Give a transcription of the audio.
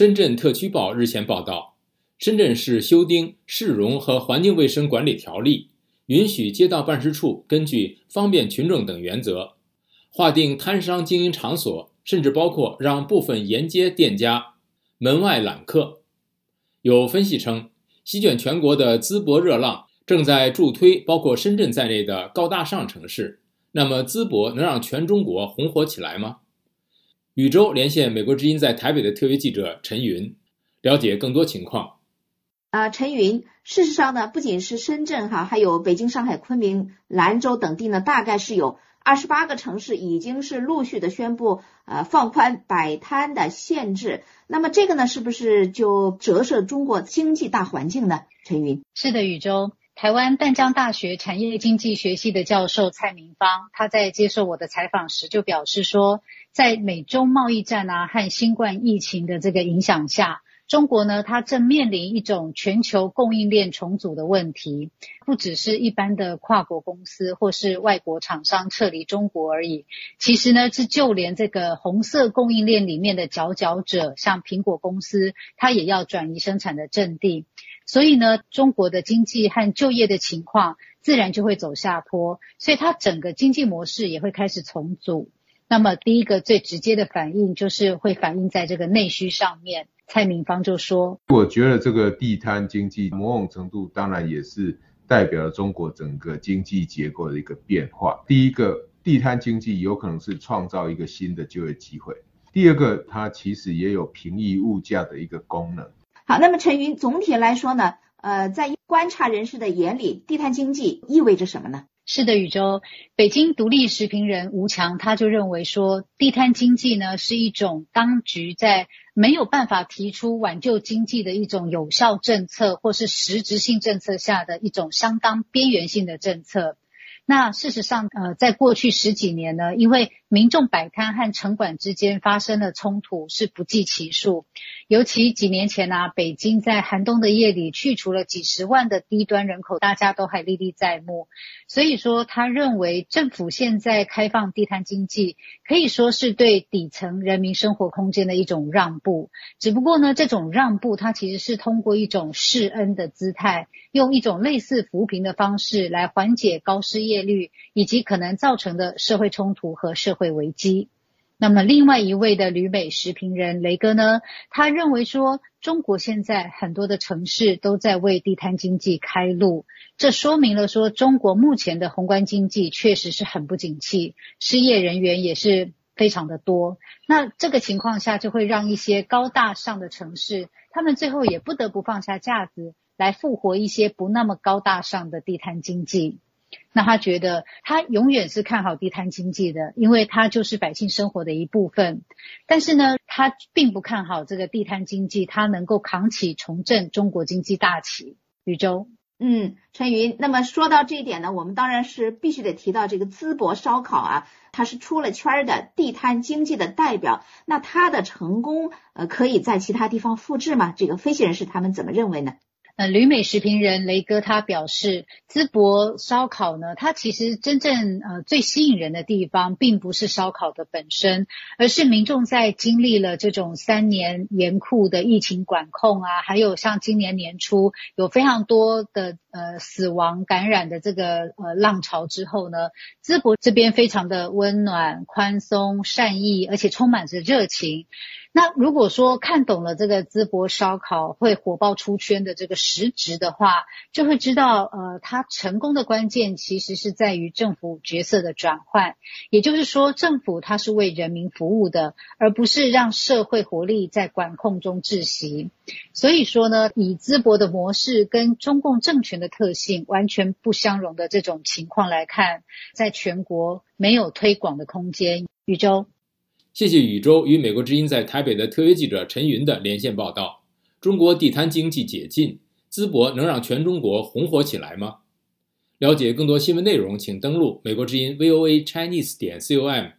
深圳特区报日前报道，深圳市修订市容和环境卫生管理条例，允许街道办事处根据方便群众等原则，划定摊商经营场所，甚至包括让部分沿街店家门外揽客。有分析称，席卷全国的淄博热浪正在助推包括深圳在内的高大上城市。那么，淄博能让全中国红火起来吗？宇宙连线美国之音在台北的特约记者陈云，了解更多情况。啊，陈云，事实上呢，不仅是深圳哈，还有北京、上海、昆明、兰州等地呢，大概是有二十八个城市已经是陆续的宣布呃放宽摆摊的限制。那么这个呢，是不是就折射中国经济大环境呢？陈云，是的，宇宙。台湾淡江大学产业经济学系的教授蔡明芳，他在接受我的采访时就表示说，在美中贸易战啊和新冠疫情的这个影响下，中国呢，它正面临一种全球供应链重组的问题，不只是一般的跨国公司或是外国厂商撤离中国而已，其实呢，是就连这个红色供应链里面的佼佼者，像苹果公司，它也要转移生产的阵地。所以呢，中国的经济和就业的情况自然就会走下坡，所以它整个经济模式也会开始重组。那么第一个最直接的反应就是会反映在这个内需上面。蔡明芳就说：“我觉得这个地摊经济某种程度当然也是代表了中国整个经济结构的一个变化。第一个，地摊经济有可能是创造一个新的就业机会；第二个，它其实也有平抑物价的一个功能。”好，那么陈云，总体来说呢，呃，在观察人士的眼里，地摊经济意味着什么呢？是的，宇宙，北京独立时评人吴强他就认为说，地摊经济呢是一种当局在没有办法提出挽救经济的一种有效政策或是实质性政策下的一种相当边缘性的政策。那事实上，呃，在过去十几年呢，因为民众摆摊和城管之间发生的冲突是不计其数。尤其几年前呢，北京在寒冬的夜里去除了几十万的低端人口，大家都还历历在目。所以说，他认为政府现在开放地摊经济，可以说是对底层人民生活空间的一种让步。只不过呢，这种让步，它其实是通过一种示恩的姿态，用一种类似扶贫的方式来缓解高失业率以及可能造成的社会冲突和社会危机。那么，另外一位的旅美时评人雷哥呢，他认为说，中国现在很多的城市都在为地摊经济开路，这说明了说，中国目前的宏观经济确实是很不景气，失业人员也是非常的多。那这个情况下，就会让一些高大上的城市，他们最后也不得不放下架子，来复活一些不那么高大上的地摊经济。那他觉得他永远是看好地摊经济的，因为它就是百姓生活的一部分。但是呢，他并不看好这个地摊经济，它能够扛起重振中国经济大旗。宇宙，嗯，陈云，那么说到这一点呢，我们当然是必须得提到这个淄博烧烤啊，它是出了圈的地摊经济的代表。那它的成功，呃，可以在其他地方复制吗？这个分析人士他们怎么认为呢？呃，旅美食评人雷哥他表示，淄博烧烤呢，它其实真正呃最吸引人的地方，并不是烧烤的本身，而是民众在经历了这种三年严酷的疫情管控啊，还有像今年年初有非常多的呃死亡感染的这个呃浪潮之后呢，淄博这边非常的温暖、宽松、善意，而且充满着热情。那如果说看懂了这个淄博烧烤会火爆出圈的这个实质的话，就会知道，呃，它成功的关键其实是在于政府角色的转换。也就是说，政府它是为人民服务的，而不是让社会活力在管控中窒息。所以说呢，以淄博的模式跟中共政权的特性完全不相容的这种情况来看，在全国没有推广的空间。宇宙。谢谢宇宙与美国之音在台北的特约记者陈云的连线报道。中国地摊经济解禁，淄博能让全中国红火起来吗？了解更多新闻内容，请登录美国之音 VOA Chinese 点 com。